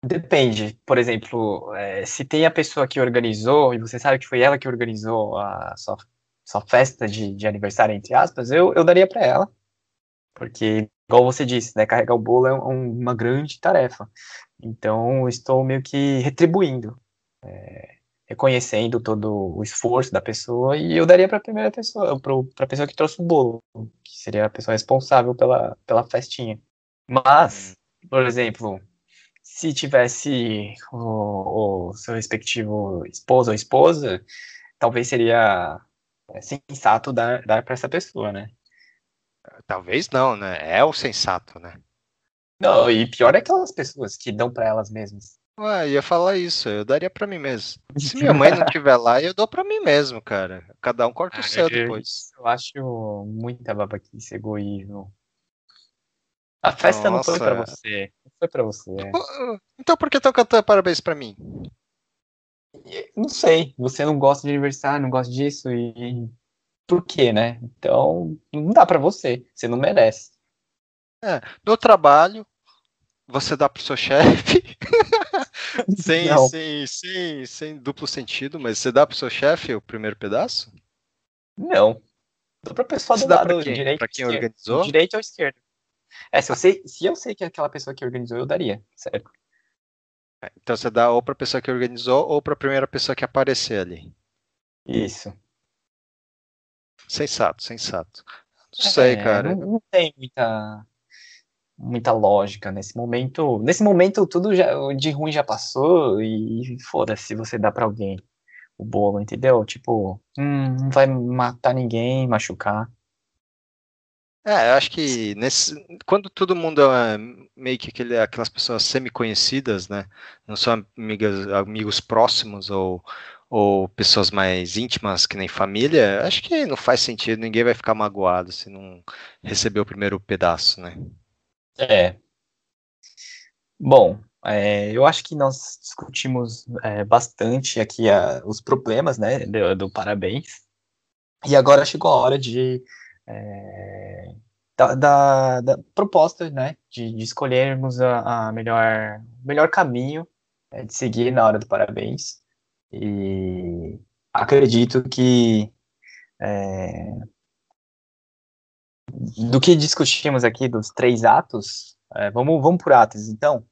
depende. Por exemplo, é, se tem a pessoa que organizou, e você sabe que foi ela que organizou a sua, sua festa de, de aniversário, entre aspas, eu, eu daria pra ela. Porque, igual você disse, né, carregar o bolo é um- uma grande tarefa. Então, estou meio que retribuindo. É, reconhecendo todo o esforço da pessoa, e eu daria para a primeira pessoa, para a pessoa que trouxe o bolo, que seria a pessoa responsável pela, pela festinha. Mas, por exemplo, se tivesse o, o seu respectivo esposo ou esposa, talvez seria é, sensato dar, dar para essa pessoa, né? Talvez não, né? É o sensato, né? Não, e pior é aquelas pessoas que dão para elas mesmas. Ué, ia falar isso, eu daria para mim mesmo. Se minha mãe não estiver lá, eu dou para mim mesmo, cara. Cada um corta o seu depois. Eu acho muita babaquice, egoísmo. A festa Nossa. não foi para você. Não foi para você. Então por que estão cantando parabéns para mim? Não sei. Você não gosta de aniversário, não gosta disso e por quê, né? Então não dá para você. Você não merece. É, no trabalho, você dá pro seu chefe. sem, sem, sem, sem duplo sentido, mas você dá pro seu chefe o primeiro pedaço? Não. Dá pra pessoa do lado direito. Pra quem organizou? Direito ou esquerdo. É, se eu, sei, se eu sei que é aquela pessoa que organizou, eu daria, certo? É, então você dá ou pra pessoa que organizou ou pra primeira pessoa que aparecer ali. Isso. Sensato, sensato. Não sei, é, cara. Não, não, tem muita, muita lógica nesse momento. Nesse momento, tudo já, de ruim já passou e foda-se você dá pra alguém o bolo, entendeu? Tipo, hum, não vai matar ninguém, machucar. É, eu acho que nesse, quando todo mundo é meio que aquele, aquelas pessoas semi-conhecidas, né? Não são amigas, amigos próximos ou, ou pessoas mais íntimas que nem família, acho que não faz sentido, ninguém vai ficar magoado se não receber o primeiro pedaço, né? É. Bom, é, eu acho que nós discutimos é, bastante aqui a, os problemas, né, do, do parabéns. E agora chegou a hora de é, da, da, da, proposta, né, de, de escolhermos a, a, melhor, melhor caminho é, de seguir na hora do parabéns. E acredito que é, do que discutimos aqui dos três atos, é, vamos, vamos por atos, então.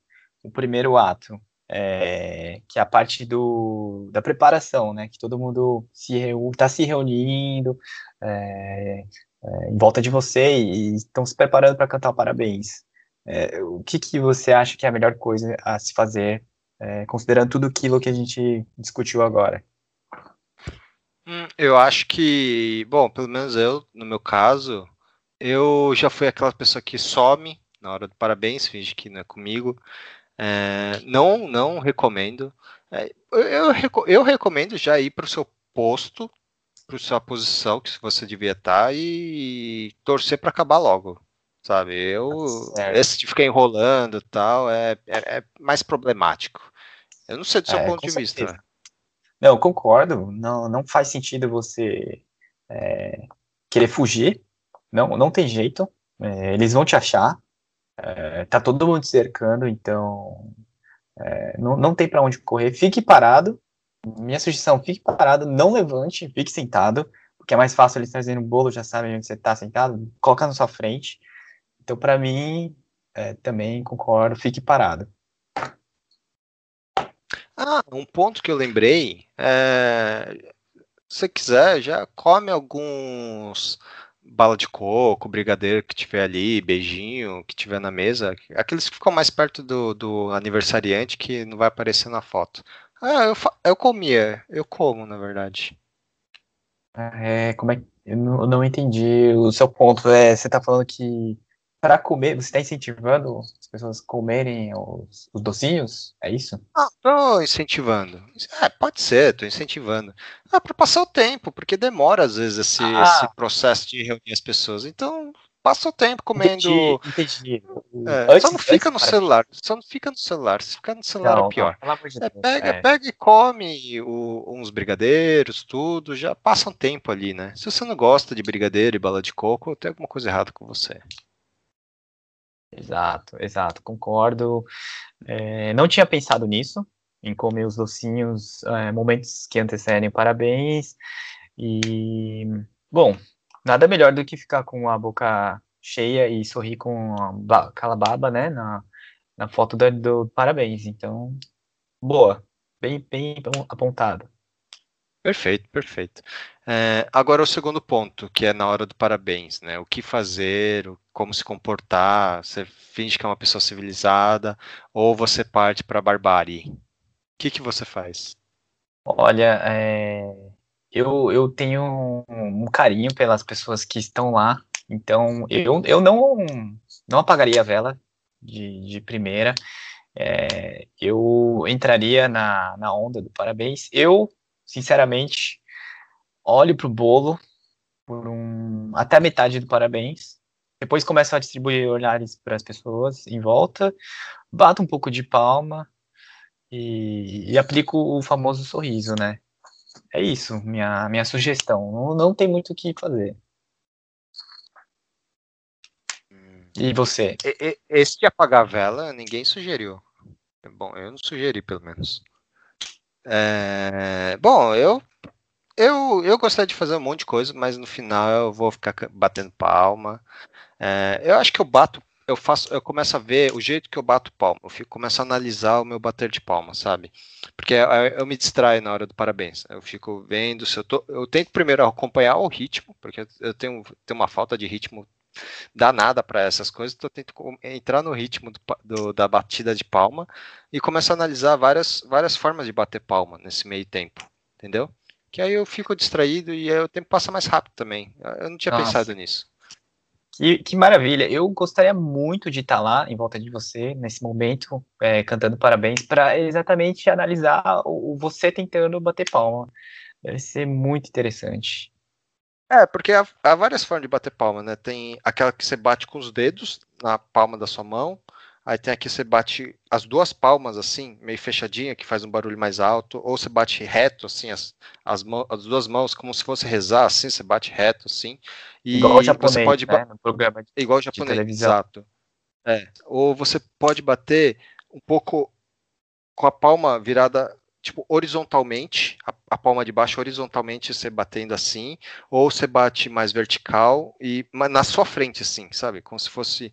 O primeiro ato, é, que é a parte do, da preparação, né? Que todo mundo está se, se reunindo, é, é, em volta de você e, estão se preparando para cantar parabéns. É, o que, que você acha que é a melhor coisa a se fazer, é, considerando tudo aquilo que a gente discutiu agora? Hum, eu acho que, bom, pelo menos eu, no meu caso, eu já fui aquela pessoa que some na hora do parabéns, finge que não é comigo. É, não, não recomendo. É, eu, eu, recomendo já ir para o seu posto para sua posição que você devia estar tá e torcer para acabar logo, sabe? Eu tá esse de ficar enrolando tal é, é, é, mais problemático. Eu não sei do seu é, ponto de certeza. vista. Não, eu concordo. Não, não faz sentido você é, querer fugir. Não, não tem jeito. É, eles vão te achar. É, tá todo mundo te cercando, então não, não tem para onde correr. Fique parado minha sugestão, fique parado, não levante, fique sentado, porque é mais fácil eles trazendo o bolo, já sabem onde você está sentado, coloca na sua frente. Então, para mim, é, também concordo, fique parado. Ah, um ponto que eu lembrei, é, se você quiser, já come alguns bala de coco, brigadeiro que tiver ali, beijinho que tiver na mesa, aqueles que ficam mais perto do, do aniversariante que não vai aparecer na foto. Ah, eu, eu comia. Eu como, na verdade. É, como é eu não, eu não entendi o seu ponto. É, você tá falando que para comer, você está incentivando as pessoas a comerem os, os docinhos? É isso? Ah, tô incentivando. É, pode ser, tô incentivando. Ah, para passar o tempo, porque demora às vezes esse, ah. esse processo de reunir as pessoas. Então, passa o tempo comendo. Entendi. entendi. É, antes, só não fica no celular. Só não fica no celular. Se ficar no celular não, é pior. Não, de é, pega, é. pega e come o, uns brigadeiros, tudo. Já passa um tempo ali, né? Se você não gosta de brigadeiro e bala de coco, tem alguma coisa errada com você. Exato, exato, concordo. É, não tinha pensado nisso, em comer os docinhos é, momentos que antecedem parabéns. E, bom, nada melhor do que ficar com a boca cheia e sorrir com aquela baba, né, na, na foto do, do parabéns. Então, boa, bem, bem apontado. Perfeito, perfeito. É, agora o segundo ponto, que é na hora do parabéns, né? O que fazer, como se comportar, você finge que é uma pessoa civilizada ou você parte para a barbárie? O que, que você faz? Olha, é, eu, eu tenho um, um carinho pelas pessoas que estão lá, então eu, eu não, não apagaria a vela de, de primeira. É, eu entraria na, na onda do parabéns. Eu, sinceramente, olho pro bolo por um, até a metade do parabéns. Depois começo a distribuir olhares para as pessoas em volta, bato um pouco de palma e, e aplico o famoso sorriso, né? É isso, minha, minha sugestão. Não, não tem muito o que fazer. E você? Esse de apagar a vela, ninguém sugeriu. Bom, eu não sugeri, pelo menos. É... Bom, eu, eu, eu gostaria de fazer um monte de coisa, mas no final eu vou ficar batendo palma. É... Eu acho que eu bato, eu faço, eu começo a ver o jeito que eu bato palma. Eu fico, começo a analisar o meu bater de palma, sabe? Porque eu, eu me distraio na hora do parabéns. Eu fico vendo se eu tô. Eu tento primeiro acompanhar o ritmo, porque eu tenho, tenho uma falta de ritmo danada para essas coisas, então eu tento entrar no ritmo do, do, da batida de palma e começo a analisar várias, várias formas de bater palma nesse meio tempo, entendeu? Que aí eu fico distraído e aí o tempo passa mais rápido também. Eu não tinha Nossa. pensado nisso. Que, que, maravilha! Eu gostaria muito de estar lá em volta de você nesse momento, é, cantando parabéns, para exatamente analisar o, o, você tentando bater palma. Deve ser muito interessante. É, porque há, há, várias formas de bater palma, né? Tem aquela que você bate com os dedos na palma da sua mão, aí tem aqui que você bate as duas palmas assim, meio fechadinha, que faz um barulho mais alto, ou você bate reto, assim, as, as, mãos, as duas mãos, como se fosse rezar, assim, você bate reto, assim. E igual o japonês, você pode né? no programa de, igual o japonês, televisão. exato. É. Ou você pode bater um pouco com a palma virada tipo, horizontalmente, a, a, palma de baixo horizontalmente você batendo assim, ou você bate mais vertical e na sua frente, assim, sabe? Como se fosse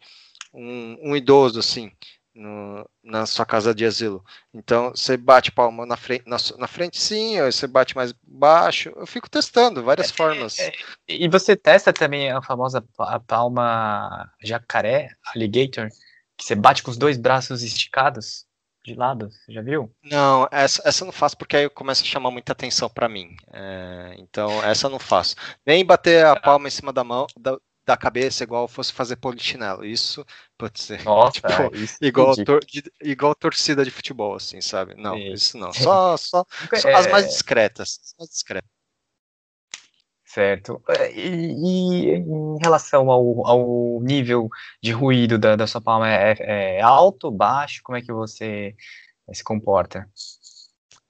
um, um idoso, assim, no, na sua casa de asilo. Então, você bate palma na frente, na, na frente sim, você bate mais baixo. Eu fico testando várias é, formas. É, e você testa também a famosa palma jacaré, alligator, que você bate com os dois braços esticados? de lado, você já viu? Não, essa, essa eu não faço porque aí começa a chamar muita atenção para mim. É, então, essa eu não faço. Nem bater a palma em cima da mão, da, da cabeça, igual fosse fazer polichinelo. Isso pode ser Nossa, tipo, isso igual, tor, igual torcida de futebol, assim, sabe? Não, Sim. isso não. Só, só, só é... as mais discretas. As discretas. Certo. É, e, e, em relação ao, ao nível de ruído da, da sua palma, é, é, alto, baixo? Como é que você se comporta?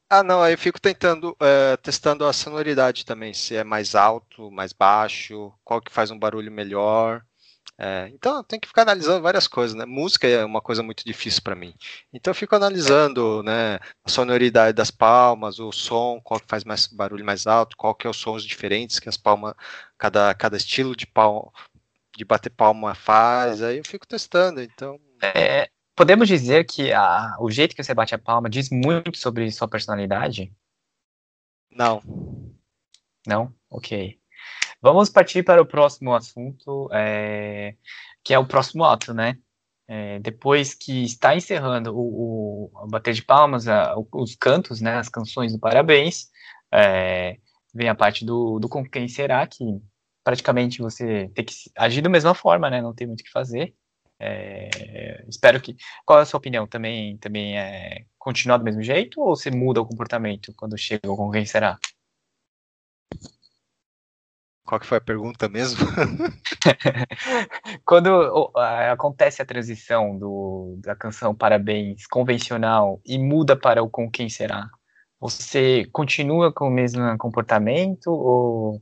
Ah, não, aí eu fico tentando, é, testando a sonoridade também, se é mais alto, mais baixo, qual que faz um barulho melhor. É, então tem que ficar analisando várias coisas, né? Música é uma coisa muito difícil para mim. Então eu fico analisando, né, a sonoridade das palmas, o som, qual que faz mais barulho mais alto, qual que é os sons diferentes que as palmas, cada, cada estilo de palma, de bater palma faz. Aí eu fico testando. Então é, podemos dizer que a, o jeito que você bate a palma diz muito sobre sua personalidade? Não. Não? Ok. Vamos partir para o próximo assunto, é, que é o próximo ato, né? É, depois que está encerrando o, o bater de palmas, a, os cantos, né, as canções do parabéns, é, vem a parte do, do com quem será, que praticamente você tem que agir da mesma forma, né, não tem muito o que fazer. É, espero que. Qual é a sua opinião? Também, também é continuar do mesmo jeito ou você muda o comportamento quando chega o com quem será? Qual que foi a pergunta mesmo? Quando acontece a transição do, da canção Parabéns convencional e muda para o Com Quem Será, você continua com o mesmo comportamento ou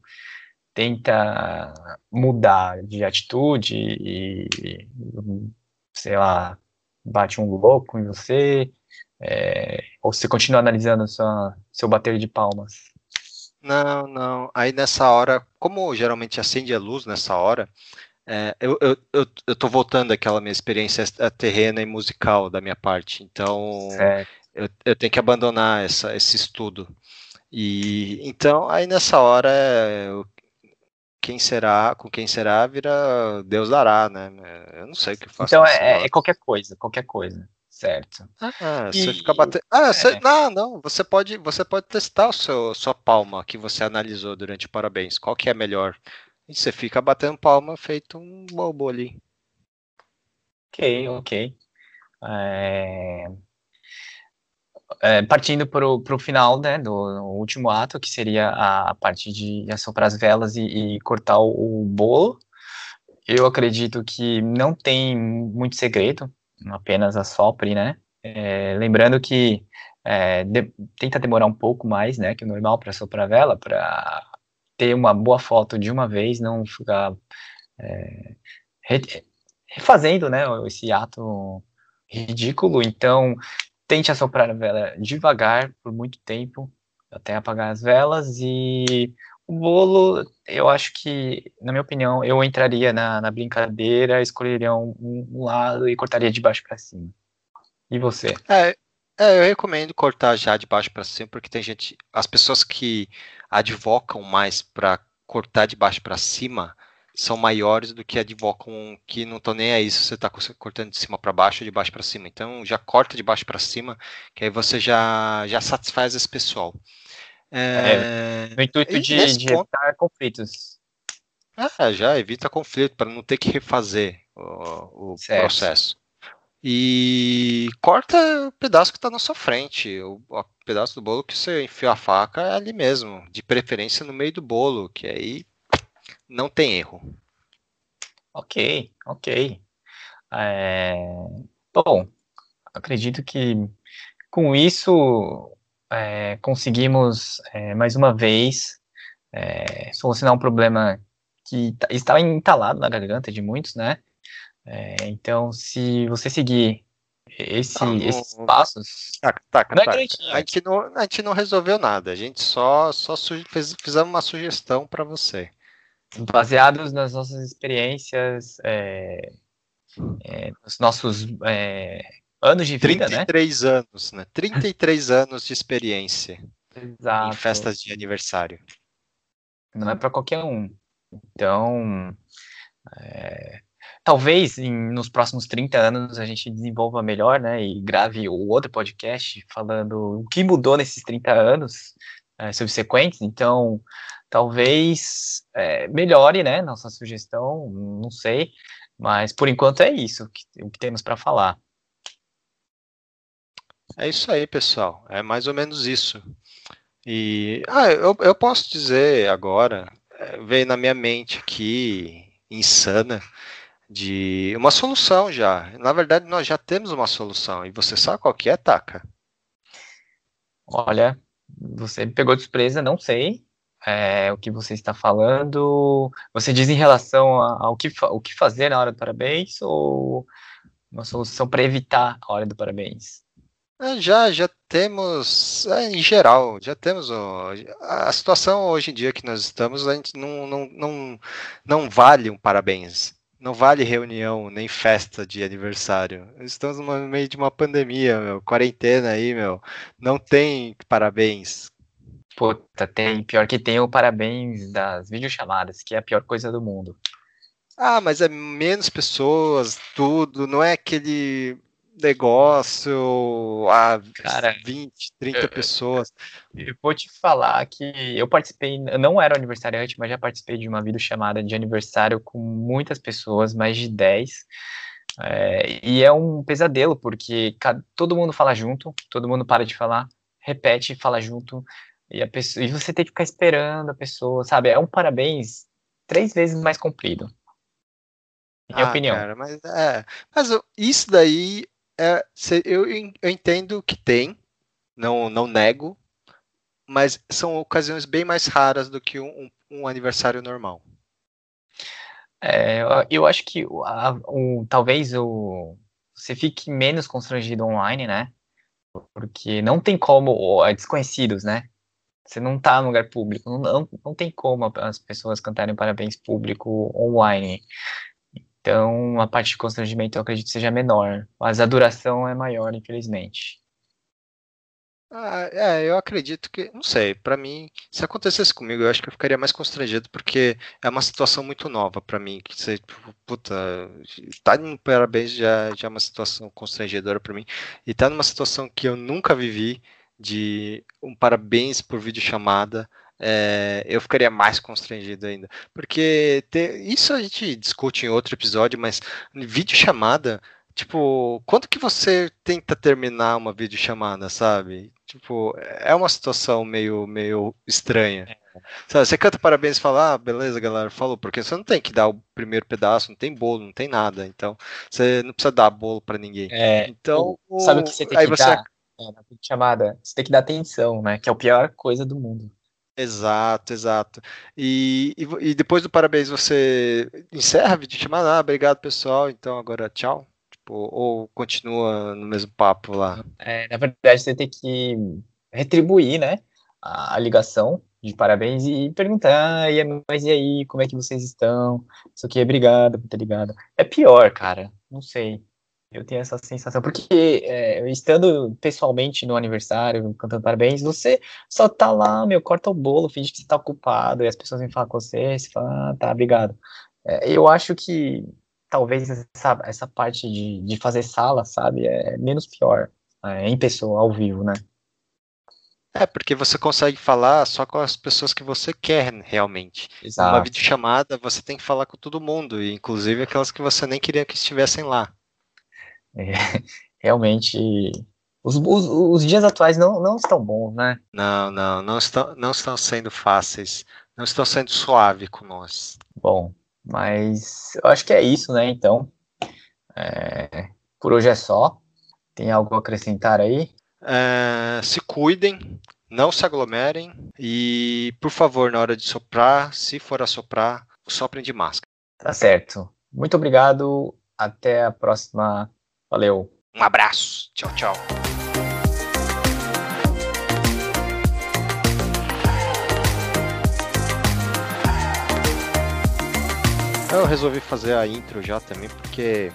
tenta mudar de atitude e, sei lá, bate um louco em você? É, ou você continua analisando sua, seu bater de palmas? Não, não. Aí nessa hora, como geralmente acende a luz nessa hora, é, eu, eu, eu, eu tô voltando àquela minha experiência terrena e musical da minha parte. Então, eu, eu tenho que abandonar essa, esse estudo. E então aí nessa hora quem será, com quem será, vira Deus dará, né? Eu não sei o que faço. Então é, é, qualquer coisa, qualquer coisa, certo? Ah, e... você fica batendo. Ah, é. você... não, não. Você pode, você pode testar o seu, sua palma que você analisou durante o parabéns. Qual que é melhor? E você fica batendo palma feito um bobo ali. Ok, ok. É... É, partindo para o final né, do último ato, que seria a, parte de assoprar as velas e, e cortar o, o, bolo, eu acredito que não tem muito segredo, apenas assopre, né? É, lembrando que é, de, tenta demorar um pouco mais né, que o normal para soprar a vela, para ter uma boa foto de uma vez, não ficar é, refazendo né, esse ato ridículo. Então, tente assoprar a vela devagar por muito tempo, até apagar as velas. E o bolo, eu acho que, na minha opinião, eu entraria na, na brincadeira, escolheria um, um, lado e cortaria de baixo para cima. E você? É, é, eu recomendo cortar já de baixo para cima, porque tem gente, as pessoas que advocam mais para cortar de baixo para cima são maiores do que advocam que não estão nem aí se você está cortando de cima para baixo ou de baixo para cima. Então já corta de baixo para cima, que aí você já, já satisfaz esse pessoal. É, é, no intuito de, de ponto, evitar conflitos. Ah, já evita conflito para não ter que refazer o, o processo. E corta o pedaço que está na sua frente. O, o, pedaço do bolo que você enfia a faca é ali mesmo, de preferência no meio do bolo, que aí não tem erro. Ok, ok. É... Bom, acredito que com isso é, conseguimos é, mais uma vez é, solucionar um problema que estava entalado na garganta de muitos, né? É, então, se você seguir esse, não, esses passos. Taca, taca, não é a, gente não, a gente não resolveu nada, a gente só, só fez, fizemos uma sugestão para você baseados nas nossas experiências, é, é, nos nossos é, anos de vida, 33 né? anos, né? 33 anos de experiência Exato. em festas de aniversário. Não é para qualquer um. Então, é, talvez em, nos próximos 30 anos a gente desenvolva melhor, né? E grave o outro podcast falando o que mudou nesses 30 anos é, subsequentes. Então, talvez é, melhore, né, nossa sugestão, não sei, mas por enquanto é isso que, o que temos para falar. É isso aí, pessoal. É mais ou menos isso. E ah, eu, eu posso dizer agora, é, veio na minha mente aqui, insana, de uma solução já. Na verdade, nós já temos uma solução. E você sabe qual que é, Taka? Olha, você me pegou de surpresa, não sei é, o que você está falando. Você diz em relação ao que, o que fazer na hora do parabéns ou uma solução para evitar a hora do parabéns? É, já, já temos, é, em geral, já temos a situação hoje em dia que nós estamos, a gente não, não, não, não vale um parabéns, não vale reunião nem festa de aniversário. Estamos no meio de uma pandemia, meu, quarentena aí, meu, não tem parabéns. Puta, tem. Pior que tem o parabéns das videochamadas, que é a pior coisa do mundo. Ah, mas é menos pessoas, tudo, não é aquele negócio a Cara, 20, 30 eu, pessoas. Eu vou te falar que eu participei, eu não era aniversariante, mas já participei de uma videochamada de aniversário com muitas pessoas, mais de 10. É, e é um pesadelo, porque cada, todo mundo fala junto, todo mundo para de falar, repete, fala junto, e, a pessoa, e você tem que ficar esperando a pessoa, sabe? É um parabéns três vezes mais comprido. Minha ah, opinião. Cara, mas, é, mas isso daí é, eu, eu entendo que tem, não, não nego, mas são ocasiões bem mais raras do que um, um aniversário normal. É, eu acho que a, o, talvez o, você fique menos constrangido online, né? Porque não tem como, é desconhecidos, né? Você não está no lugar público, não, não, não tem como as pessoas cantarem parabéns público online. Então, a parte de constrangimento eu acredito seja menor, mas a duração é maior, infelizmente. Ah, é, eu acredito que, não sei, para mim, se acontecesse comigo, eu acho que eu ficaria mais constrangido, porque é uma situação muito nova para mim, que você, tipo, puta, tá em parabéns já, já é uma situação constrangedora para mim, e tá numa situação que eu nunca vivi, de um parabéns por videochamada, é, eu ficaria mais constrangido ainda. Porque ter, isso a gente discute em outro episódio, mas videochamada, tipo, quando que você tenta terminar uma videochamada, sabe? Tipo, é uma situação meio, meio estranha. É. Sabe, você canta parabéns e fala, ah, beleza, galera, falou, porque você não tem que dar o primeiro pedaço, não tem bolo, não tem nada. Então, você não precisa dar bolo para ninguém. É, então, sabe o que você tem que você... dar? É, na chamada, você tem que dar atenção, né? Que é a pior coisa do mundo. Exato, exato. E, e, e, depois do parabéns você encerra a videochamada, ah, obrigado pessoal, então agora tchau. Tipo, ou continua no mesmo papo lá? É, na verdade, você tem que retribuir, né, a, a ligação de parabéns e perguntar, e mas e aí, como é que vocês estão? Isso aqui, obrigado por ter ligado. É pior, cara, não sei. Eu tenho essa sensação, porque é, estando pessoalmente no aniversário, cantando parabéns, você só tá lá, meu, corta o bolo, finge que você tá ocupado, e as pessoas vêm falar com você, você fala, ah, tá, obrigado. É, eu acho que talvez essa, essa parte de, de fazer sala, sabe, é menos pior, é, em pessoa, ao vivo, né? É, porque você consegue falar só com as pessoas que você quer realmente. Exato. Uma videochamada, você tem que falar com todo mundo, inclusive aquelas que você nem queria que estivessem lá. É, realmente, os, os, os, dias atuais não, não estão bons, né? Não, não, não estão, não estão sendo fáceis, não estão sendo suave com nós. Bom, mas eu acho que é isso, né? Então, é, por hoje é só. Tem algo a acrescentar aí? É, se cuidem, não se aglomerem e, por favor, na hora de soprar, se for a soprar, soprem de máscara. Tá certo. Muito obrigado. Até a próxima Valeu. Um abraço. Tchau, tchau. Eu resolvi fazer a intro já também, porque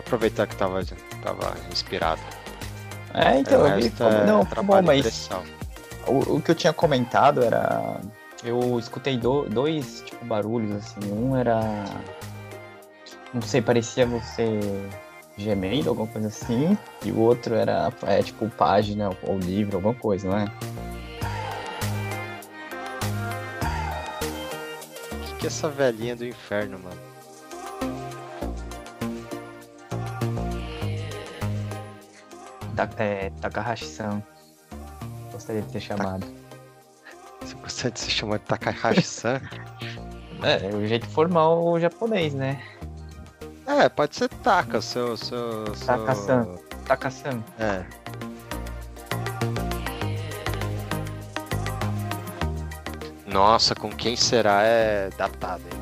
aproveitar que tava, tava inspirado. É, então, eu vi. É não, tá bom, mas. O, o, que eu tinha comentado era. Eu escutei do, dois tipo, barulhos, assim. Um era. Não sei, parecia você Gmail, alguma coisa assim, e o outro era é, tipo página ou livro, alguma coisa, não é? O que, que é essa velhinha do inferno, mano? É, Takahashi-san. Gostaria de ter chamado. Você gostaria de ser chamado de Takahashi-san? é, é o jeito formal japonês, né? É, pode ser Taka, seu. seu, seu... Taka-san. Taka-san. É. Nossa, com quem será é datado, hein?